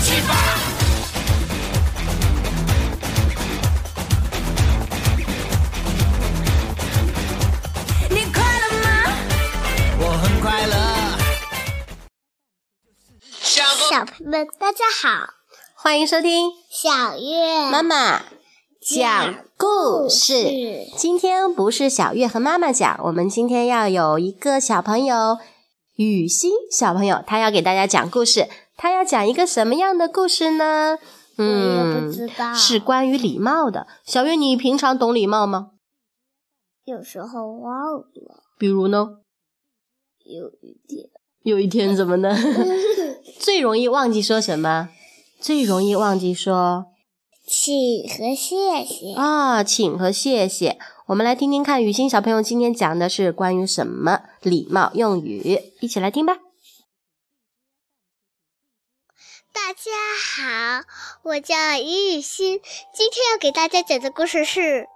起你快乐吗？我很快乐。小朋友们，大家好，欢迎收听小月妈妈讲故事。今天不是小月和妈妈讲，我们今天要有一个小朋友，雨欣小朋友，他要给大家讲故事。他要讲一个什么样的故事呢？嗯，不知道，是关于礼貌的。小月，你平常懂礼貌吗？有时候忘了。比如呢？有一天。有一天怎么呢？最容易忘记说什么？最容易忘记说请和谢谢啊，请和谢谢。我们来听听看，雨欣小朋友今天讲的是关于什么礼貌用语？一起来听吧。大家好，我叫尹雨欣，今天要给大家讲的故事是。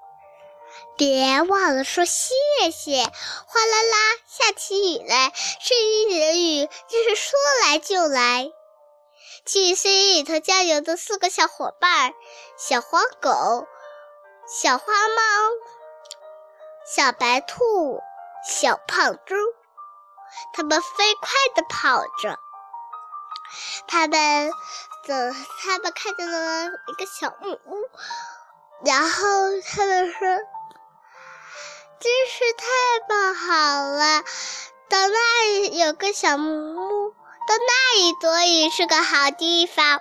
别忘了说谢谢！哗啦啦，下起雨来，森林里的雨就是说来就来。去森林里头郊游的四个小伙伴：小黄狗、小花猫、小白兔、小胖猪。他们飞快地跑着，他们走，他们看见了一个小木屋，然后他们说。真是太棒好了！到那里有个小木屋，到那里躲雨是个好地方。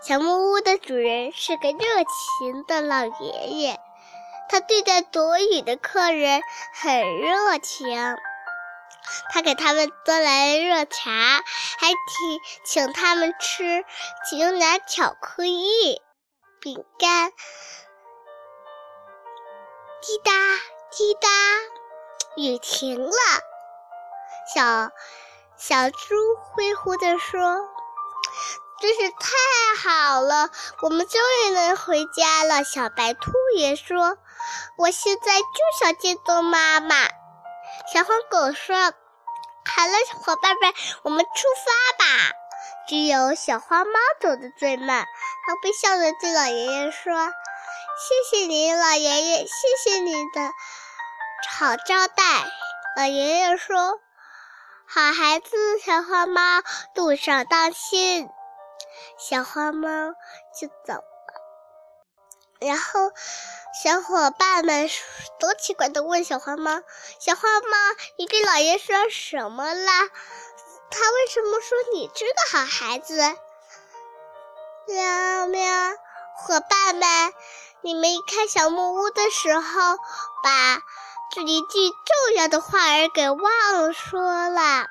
小木屋的主人是个热情的老爷爷，他对待躲雨的客人很热情。他给他们端来热茶，还请请他们吃牛奶、巧克力、饼干。滴答。滴答，雨停了。小小猪挥呼着说：“真是太好了，我们终于能回家了。”小白兔也说：“我现在就想见到妈妈。”小黄狗说：“好了，伙伴们，我们出发吧。”只有小花猫走得最慢，它微笑着对老爷爷说：“谢谢您，老爷爷，谢谢您的。”好招待，老爷爷说：“好孩子，小花猫，路上当心。”小花猫就走。然后，小伙伴们都奇怪的问小花猫：“小花猫，你对老爷说什么了？他为什么说你是个好孩子？”喵喵，伙伴们，你们一看小木屋的时候，把。这一句重要的话儿给忘了说了。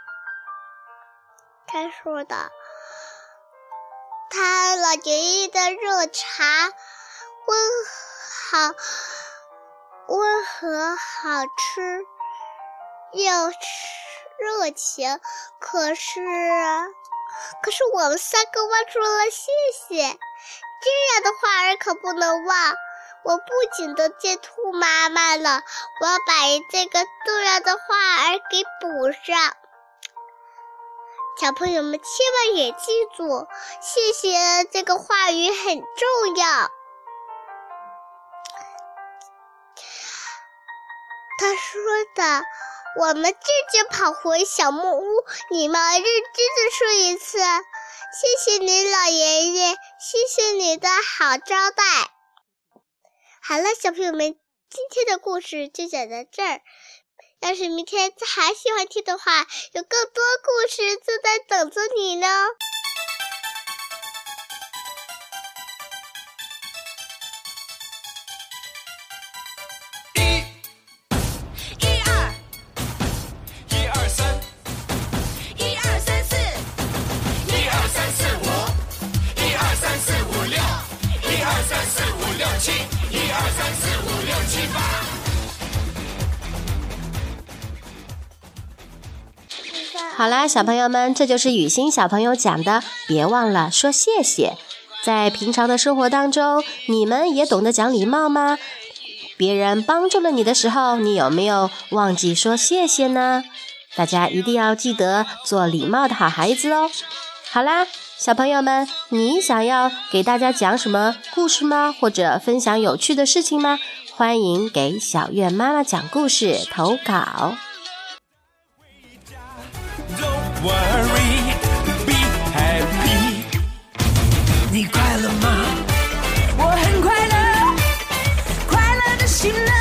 他说的，他老爷爷的热茶温好温和好吃又热情，可是可是我们三个忘说了谢谢，这样的话儿可不能忘。我不仅得见兔妈妈了，我要把这个重要的话儿给补上。小朋友们千万也记住，谢谢这个话语很重要。说的，我们这就跑回小木屋，你们认真的说一次，谢谢你老爷爷，谢谢你的好招待。好了，小朋友们，今天的故事就讲到这儿。要是明天还喜欢听的话，有更多故事正在等着你呢。好啦，小朋友们，这就是雨欣小朋友讲的。别忘了说谢谢。在平常的生活当中，你们也懂得讲礼貌吗？别人帮助了你的时候，你有没有忘记说谢谢呢？大家一定要记得做礼貌的好孩子哦。好啦，小朋友们，你想要给大家讲什么故事吗？或者分享有趣的事情吗？欢迎给小月妈妈讲故事投稿。worry, be happy。你快乐吗？我很快乐，快乐的心呢？